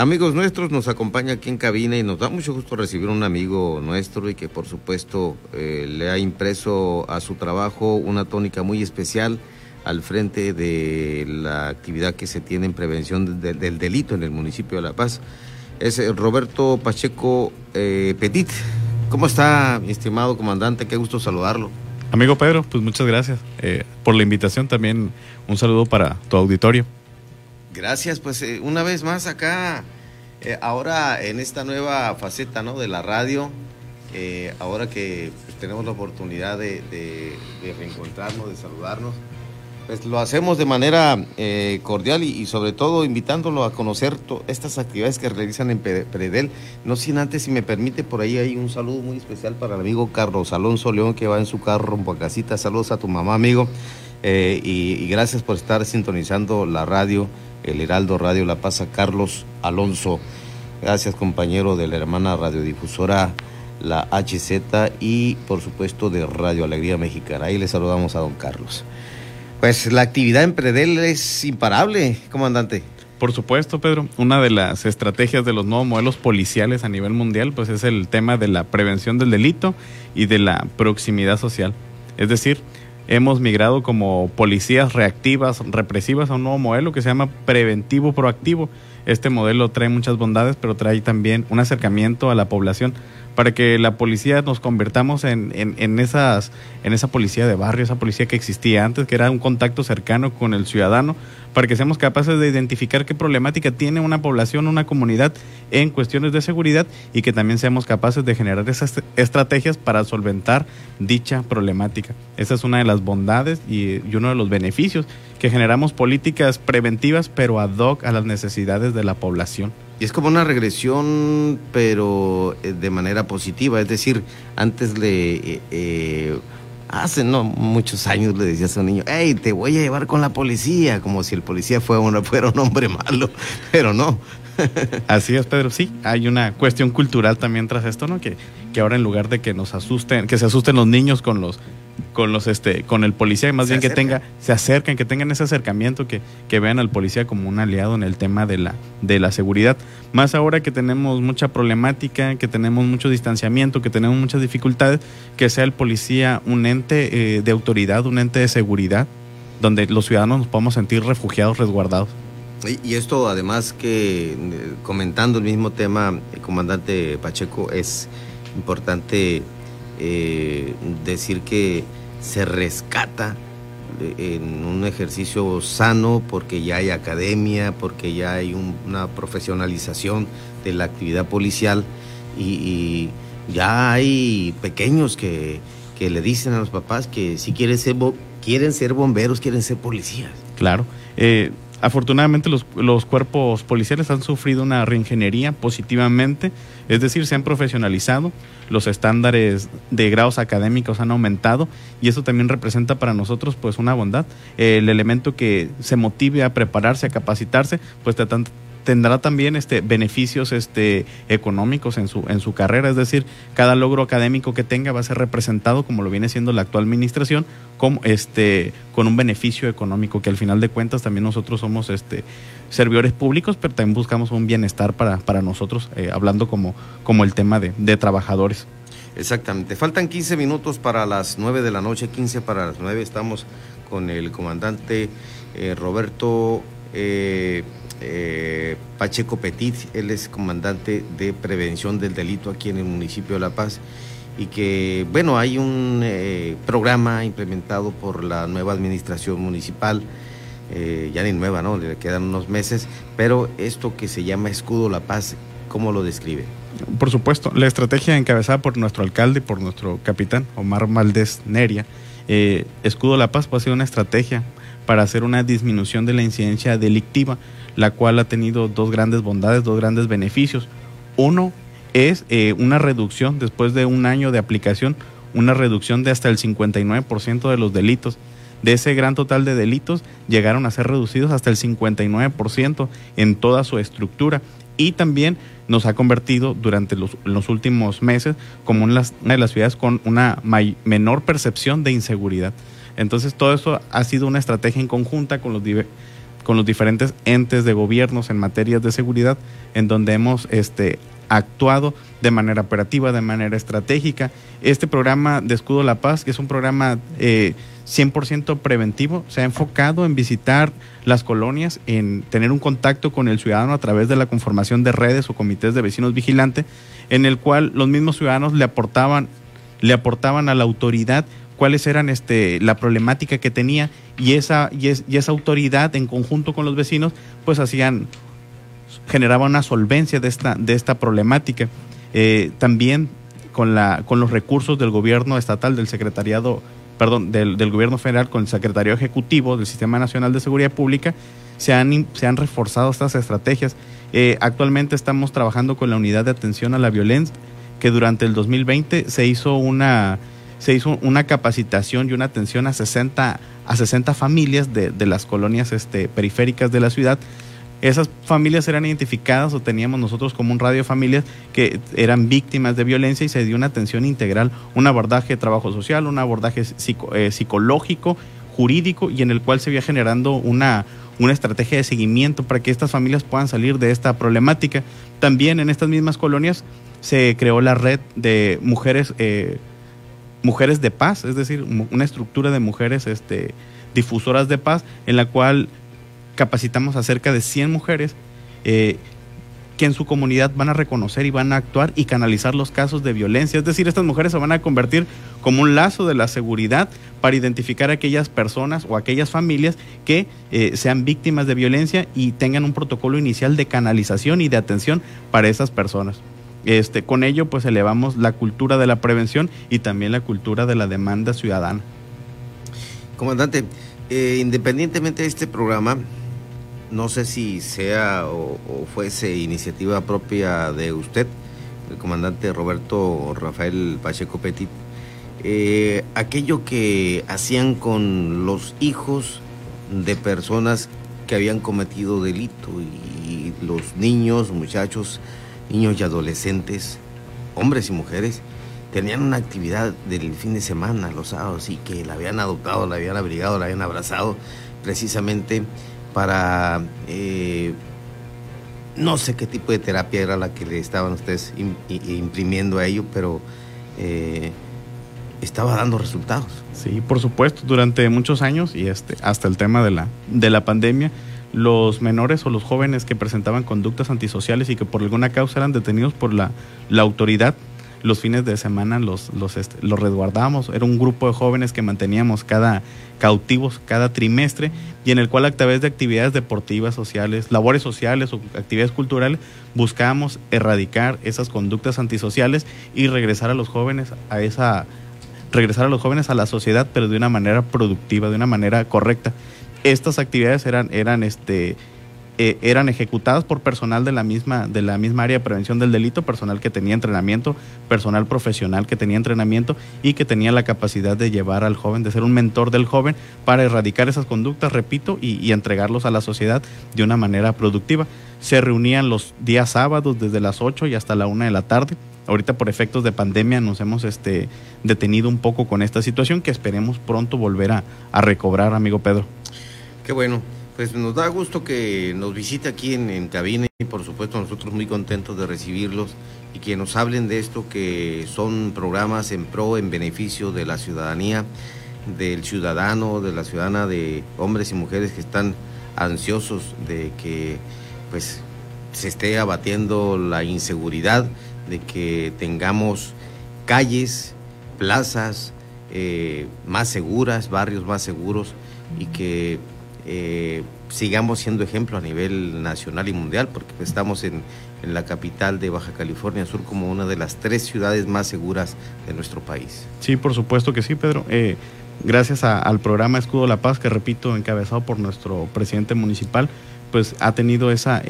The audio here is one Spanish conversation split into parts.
Amigos nuestros, nos acompaña aquí en cabina y nos da mucho gusto recibir un amigo nuestro y que por supuesto eh, le ha impreso a su trabajo una tónica muy especial al frente de la actividad que se tiene en prevención del delito en el municipio de La Paz. Es eh, Roberto Pacheco eh, Petit. ¿Cómo está, mi estimado comandante? Qué gusto saludarlo. Amigo Pedro, pues muchas gracias por la invitación. También un saludo para tu auditorio. Gracias, pues eh, una vez más acá, eh, ahora en esta nueva faceta ¿no? de la radio, eh, ahora que tenemos la oportunidad de, reencontrarnos, de saludarnos, pues lo hacemos de manera cordial y, sobre todo invitándolo a conocer estas actividades que realizan en Predel. No sin antes, si me permite, por ahí hay un saludo muy especial para el amigo Carlos Alonso León que va en su carro rumbo a casita. Saludos a tu mamá, amigo. y gracias por estar sintonizando la radio el Heraldo Radio La Paz Carlos Alonso. Gracias compañero de la hermana radiodifusora La HZ y por supuesto de Radio Alegría Mexicana. Ahí le saludamos a don Carlos. Pues la actividad en Predel es imparable, comandante. Por supuesto, Pedro. Una de las estrategias de los nuevos modelos policiales a nivel mundial, pues es el tema de la prevención del delito y de la proximidad social. Es decir, hemos migrado como policías reactivas, represivas a un nuevo modelo que se llama preventivo proactivo. Este modelo trae muchas bondades, pero trae también un acercamiento a la población para que la policía nos convertamos en, en, esas, en esa policía de barrio, esa policía que existía antes, que era un contacto cercano con el ciudadano, para que seamos capaces de identificar qué problemática tiene una población, una comunidad en cuestiones de seguridad y que también seamos capaces de generar esas estrategias para solventar dicha problemática. Esa es una de las bondades y, y uno de los beneficios que generamos políticas preventivas pero ad hoc a las necesidades de la población. Y es como una regresión, pero eh, de manera positiva. Es decir, antes le... Eh, eh, hace no muchos años le decías a un niño, hey, te voy a llevar con la policía, como si el policía fuera, fuera un hombre malo, pero no. Así es, Pedro. Sí, hay una cuestión cultural también tras esto, ¿no? Que, que ahora en lugar de que nos asusten, que se asusten los niños con los con los este con el policía más bien que tenga se acerquen que tengan ese acercamiento que, que vean al policía como un aliado en el tema de la de la seguridad. Más ahora que tenemos mucha problemática que tenemos mucho distanciamiento que tenemos muchas dificultades que sea el policía un ente eh, de autoridad un ente de seguridad donde los ciudadanos nos podamos sentir refugiados resguardados. Y, esto además que eh, comentando el mismo tema el comandante Pacheco es importante eh, decir que se rescata eh, en un ejercicio sano porque ya hay academia, porque ya hay una profesionalización de la actividad policial y, ya hay pequeños que, le dicen a los papás que si quieren ser, quieren ser bomberos, quieren ser policías. Claro. Eh, Afortunadamente los, los, cuerpos policiales han sufrido una reingeniería positivamente, es decir, se han profesionalizado, los estándares de grados académicos han aumentado y eso también representa para nosotros pues una bondad. El elemento que se motive a prepararse, a capacitarse, pues tendrá también este beneficios este económicos en su en su carrera es decir cada logro académico que tenga va a ser representado como lo viene siendo la actual administración como este con un beneficio económico que al final de cuentas también nosotros somos este servidores públicos pero también buscamos un bienestar para para nosotros eh, hablando como como el tema de, de trabajadores Exactamente. Faltan 15 minutos para las 9 de la noche, 15 para las 9. Estamos con el comandante eh, Roberto eh, eh, Pacheco Petit, él es comandante de prevención del delito aquí en el municipio de La Paz y que, bueno, hay un eh, programa implementado por la nueva administración municipal, eh, ya ni nueva, ¿no? Le quedan unos meses, pero esto que se llama Escudo La Paz, ¿cómo lo describe? Por supuesto, la estrategia encabezada por nuestro alcalde, por nuestro capitán, Omar Maldés Neria, Escudo La Paz, pues, ha sido una estrategia para hacer una disminución de la incidencia delictiva la cual ha tenido dos grandes bondades, dos grandes beneficios. Uno es eh, una reducción, después de un año de aplicación, una reducción de hasta el 59% de los delitos. De ese gran total de delitos llegaron a ser reducidos hasta el 59% en toda su estructura y también nos ha convertido durante los, últimos meses como una de las ciudades con una menor percepción de inseguridad. Entonces todo eso ha sido una estrategia en conjunta con los, con los diferentes entes de gobiernos en materias de seguridad, en donde hemos este, actuado de manera operativa, de manera estratégica. Este programa de Escudo La Paz, que es un programa eh, 100% preventivo, se ha enfocado en visitar las colonias, en tener un contacto con el ciudadano a través de la conformación de redes o comités de vecinos vigilantes, en el cual los mismos ciudadanos le aportaban, le aportaban a la autoridad cuáles eran este, la problemática que tenía y esa, y, es, y esa autoridad en conjunto con los vecinos pues hacían generaba una solvencia de esta, de esta problemática. Eh, también con, la, con los recursos del gobierno estatal, del secretariado, perdón, del, del, gobierno federal, con el secretario ejecutivo del Sistema Nacional de Seguridad Pública, se han, se han reforzado estas estrategias. Eh, actualmente estamos trabajando con la unidad de atención a la violencia, que durante el 2020 se hizo una, se hizo una capacitación y una atención a 60, a 60 familias de, de las colonias este, periféricas de la ciudad esas familias eran identificadas o teníamos nosotros como un radio familias que eran víctimas de violencia y se dio una atención integral, un abordaje de trabajo social, un abordaje eh, psicológico, jurídico y en el cual se iba generando una, una estrategia de seguimiento para que estas familias puedan salir de esta problemática. También en estas mismas colonias se creó la red de mujeres, eh, mujeres de paz, es decir, una estructura de mujeres este, difusoras de paz en la cual capacitamos a cerca de 100 mujeres eh, que en su comunidad van a reconocer y van a actuar y canalizar los casos de violencia. Es decir, estas mujeres se van a convertir como un lazo de la seguridad para identificar a aquellas personas o aquellas familias que eh, sean víctimas de violencia y tengan un protocolo inicial de canalización y de atención para esas personas. Este, con ello, pues elevamos la cultura de la prevención y también la cultura de la demanda ciudadana. Comandante, eh, independientemente de este programa, no sé si sea o, fuese iniciativa propia de usted, el comandante Roberto Rafael Pacheco Petit, eh, aquello que hacían con los hijos de personas que habían cometido delito y los niños, muchachos, niños y adolescentes, hombres y mujeres, tenían una actividad del fin de semana, los sábados, y que la habían adoptado, la habían abrigado, la habían abrazado, precisamente para, eh, no sé qué tipo de terapia era la que le estaban ustedes imprimiendo a ello, pero eh, estaba dando resultados. Sí, por supuesto, durante muchos años y este, hasta el tema de la, de la pandemia, los menores o los jóvenes que presentaban conductas antisociales y que por alguna causa eran detenidos por la, la autoridad los fines de semana los, los, este, los resguardamos. Era un grupo de jóvenes que manteníamos cada cautivos cada trimestre y en el cual a través de actividades deportivas, sociales, labores sociales o actividades culturales buscábamos erradicar esas conductas antisociales y regresar a los jóvenes a esa regresar a los jóvenes a la sociedad pero de una manera productiva, de una manera correcta. Estas actividades eran eran este eh, eran ejecutadas por personal de la misma de la misma área de prevención del delito, personal que tenía entrenamiento, personal profesional que tenía entrenamiento y que tenía la capacidad de llevar al joven, de ser un mentor del joven para erradicar esas conductas, repito, y, entregarlos a la sociedad de una manera productiva. Se reunían los días sábados desde las 8 y hasta la 1 de la tarde. Ahorita por efectos de pandemia nos hemos este, detenido un poco con esta situación que esperemos pronto volver a recobrar, amigo Pedro. Qué bueno. Pues nos da gusto que nos visite aquí en, en, cabina y por supuesto nosotros muy contentos de recibirlos y que nos hablen de esto que son programas en pro, en beneficio de la ciudadanía, del ciudadano, de la ciudadana, de hombres y mujeres que están ansiosos de que pues se esté abatiendo la inseguridad, de que tengamos calles, plazas eh, más seguras, barrios más seguros y que eh, sigamos siendo ejemplo a nivel nacional y mundial, porque estamos en, en, la capital de Baja California Sur como una de las tres ciudades más seguras de nuestro país. Sí, por supuesto que sí, Pedro. Eh, gracias al programa Escudo La Paz, que repito, encabezado por nuestro presidente municipal, pues ha tenido esa,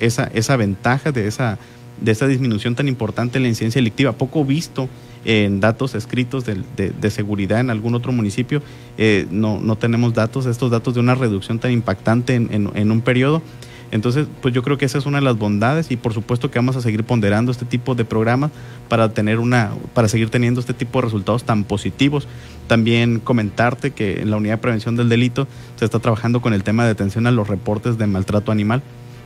esa, esa ventaja de esa, de esa disminución tan importante en la incidencia delictiva, poco visto en datos escritos de, de, seguridad en algún otro municipio. Eh, no, no tenemos datos, estos datos de una reducción tan impactante en, en, en un periodo. Entonces, pues yo creo que esa es una de las bondades y por supuesto que vamos a seguir ponderando este tipo de programas para tener una para seguir teniendo este tipo de resultados tan positivos. También comentarte que en la unidad de prevención del delito se está trabajando con el tema de atención a los reportes de maltrato animal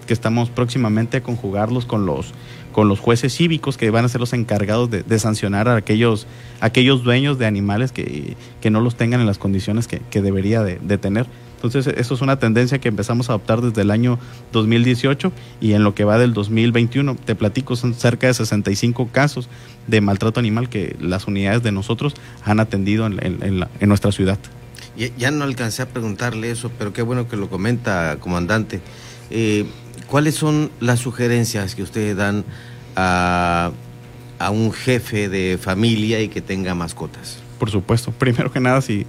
que estamos próximamente a conjugarlos con los con los jueces cívicos que van a ser los encargados de, sancionar a aquellos, aquellos dueños de animales que, no los tengan en las condiciones que, debería de, tener. Entonces, eso es una tendencia que empezamos a adoptar desde el año 2018 y en lo que va del 2021, te platico, son cerca de 65 casos de maltrato animal que las unidades de nosotros han atendido en, nuestra ciudad. Ya, no alcancé a preguntarle eso, pero qué bueno que lo comenta, comandante. Eh, ¿Cuáles son las sugerencias que ustedes dan a, un jefe de familia y que tenga mascotas? Por supuesto. Primero que nada, si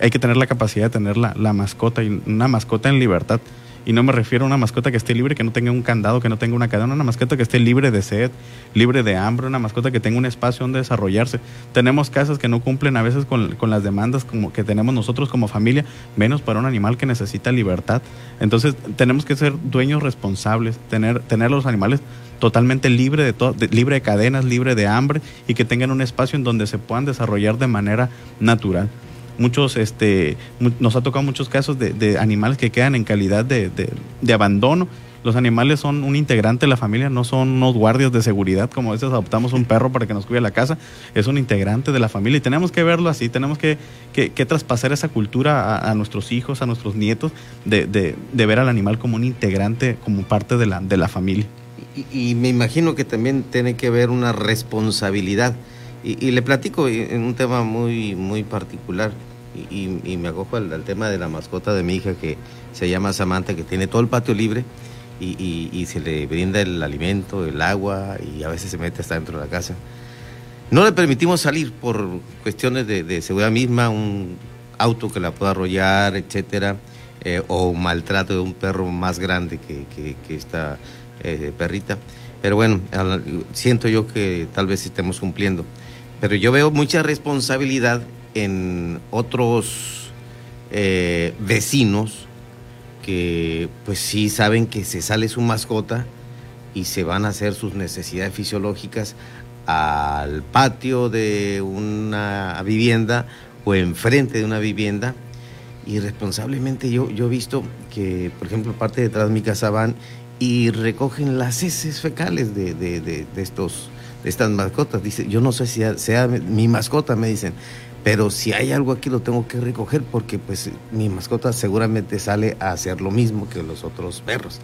hay que tener la capacidad de tener la, la mascota y una mascota en libertad. Y no me refiero a una mascota que esté libre, que no tenga un candado, que no tenga una cadena, una mascota que esté libre de sed, libre de hambre, una mascota que tenga un espacio donde desarrollarse. Tenemos casas que no cumplen a veces con, las demandas como que tenemos nosotros como familia, menos para un animal que necesita libertad. Entonces tenemos que ser dueños responsables, tener, tener los animales totalmente libre de, todo, libre de cadenas, libre de hambre y que tengan un espacio en donde se puedan desarrollar de manera natural muchos, este, nos ha tocado muchos casos de, animales que quedan en calidad de, abandono. Los animales son un integrante de la familia, no son unos guardias de seguridad, como a veces adoptamos un perro para que nos cuide la casa, es un integrante de la familia y tenemos que verlo así, tenemos que, traspasar esa cultura a, nuestros hijos, a nuestros nietos, de, ver al animal como un integrante, como parte de la, de la familia. Y, y me imagino que también tiene que ver una responsabilidad y, le platico en un tema muy, muy particular. Y, me acojo al, tema de la mascota de mi hija que se llama Samantha, que tiene todo el patio libre y, se le brinda el alimento, el agua y a veces se mete hasta dentro de la casa. No le permitimos salir por cuestiones de, seguridad misma, un auto que la pueda arrollar, etcétera, eh, o maltrato de un perro más grande que, esta eh, perrita. Pero bueno, siento yo que tal vez estemos cumpliendo. Pero yo veo mucha responsabilidad en otros eh, vecinos que pues sí saben que se sale su mascota y se van a hacer sus necesidades fisiológicas al patio de una vivienda o enfrente de una vivienda. Y responsablemente yo, yo he visto que, por ejemplo, parte detrás de mi casa van y recogen las heces fecales de, de, de estos estas mascotas. Dice, yo no sé si sea, mi mascota, me dicen, pero si hay algo aquí lo tengo que recoger porque pues mi mascota seguramente sale a hacer lo mismo que los otros perros.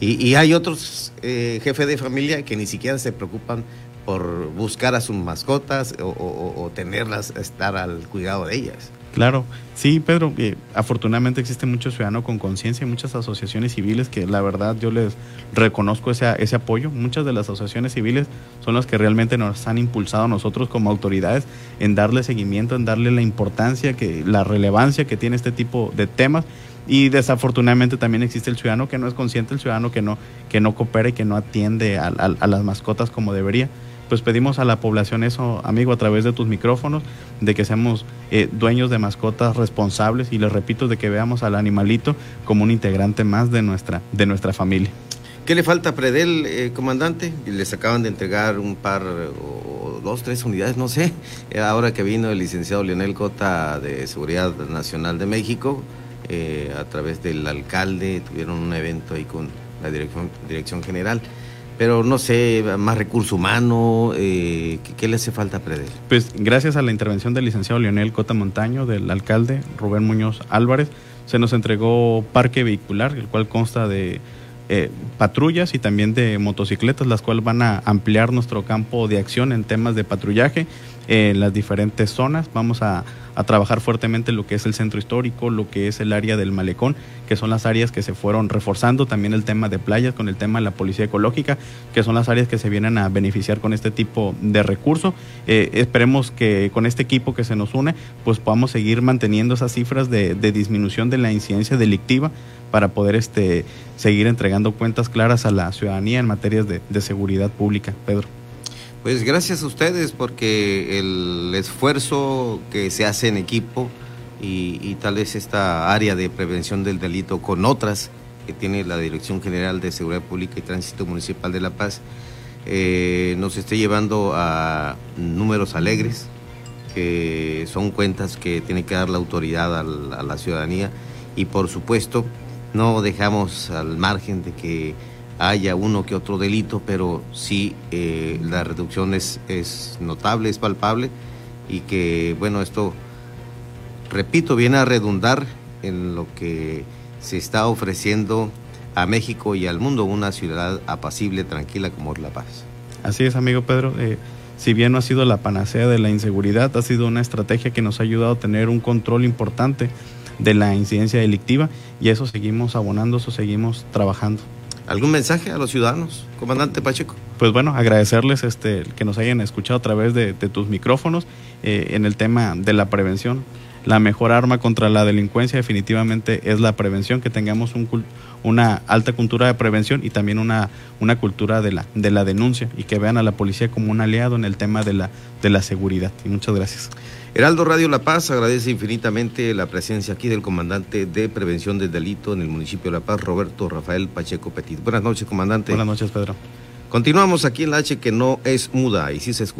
Y, hay otros eh, jefes de familia que ni siquiera se preocupan por buscar a sus mascotas o, o tenerlas, estar al cuidado de ellas. Claro, sí, Pedro, eh, afortunadamente existe mucho ciudadano con conciencia y muchas asociaciones civiles que la verdad yo les reconozco ese, ese apoyo. Muchas de las asociaciones civiles son las que realmente nos han impulsado a nosotros como autoridades en darle seguimiento, en darle la importancia, que, la relevancia que tiene este tipo de temas. Y desafortunadamente también existe el ciudadano que no es consciente, el ciudadano que no, que no coopera y que no atiende a, a las mascotas como debería pues pedimos a la población eso, amigo, a través de tus micrófonos, de que seamos eh, dueños de mascotas responsables y les repito, de que veamos al animalito como un integrante más de nuestra, de nuestra familia. ¿Qué le falta a Predel, eh, comandante? Les acaban de entregar un par o dos, tres unidades, no sé. Eh, ahora que vino el licenciado Leonel Cota de Seguridad Nacional de México, a través del alcalde, tuvieron un evento ahí con la dirección general pero no sé, más recurso humano, eh, ¿qué, le hace falta a? Pues gracias a la intervención del licenciado Leonel Cota Montaño, del alcalde Rubén Muñoz Álvarez, se nos entregó parque vehicular, el cual consta de eh, patrullas y también de motocicletas, las cuales van a ampliar nuestro campo de acción en temas de patrullaje en las diferentes zonas. Vamos a a trabajar fuertemente lo que es el centro histórico, lo que es el área del malecón, que son las áreas que se fueron reforzando, también el tema de playas con el tema de la policía ecológica, que son las áreas que se vienen a beneficiar con este tipo de recurso. Eh, esperemos que con este equipo que se nos une, pues podamos seguir manteniendo esas cifras de, disminución de la incidencia delictiva para poder este, seguir entregando cuentas claras a la ciudadanía en materias de, de seguridad pública. Pedro. Pues gracias a ustedes porque el esfuerzo que se hace en equipo y, tal vez esta área de prevención del delito con otras que tiene la Dirección General de Seguridad Pública y Tránsito Municipal de La Paz eh, nos esté llevando a números alegres, que son cuentas que tiene que dar la autoridad a la, ciudadanía. Y por supuesto no dejamos al margen de que haya uno que otro delito, pero sí eh, la reducción es, notable, es palpable y que bueno, esto, repito, viene a redundar en lo que se está ofreciendo a México y al mundo una ciudad apacible, tranquila como es La Paz. Así es, amigo Pedro. Eh, si bien no ha sido la panacea de la inseguridad, ha sido una estrategia que nos ha ayudado a tener un control importante de la incidencia delictiva y eso seguimos abonando, eso seguimos trabajando. ¿Algún mensaje a los ciudadanos, comandante Pacheco? Pues bueno, agradecerles este, que nos hayan escuchado a través de, tus micrófonos eh, en el tema de la prevención la mejor arma contra la delincuencia definitivamente es la prevención, que tengamos un, una alta cultura de prevención y también una, una cultura de la, de la denuncia y que vean a la policía como un aliado en el tema de la, de la seguridad. Y muchas gracias. Heraldo Radio La Paz agradece infinitamente la presencia aquí del comandante de prevención del delito en el municipio de La Paz, Roberto Rafael Pacheco Petit. Buenas noches, comandante. Buenas noches, Pedro. Continuamos aquí en la H que no es muda y sí se escucha.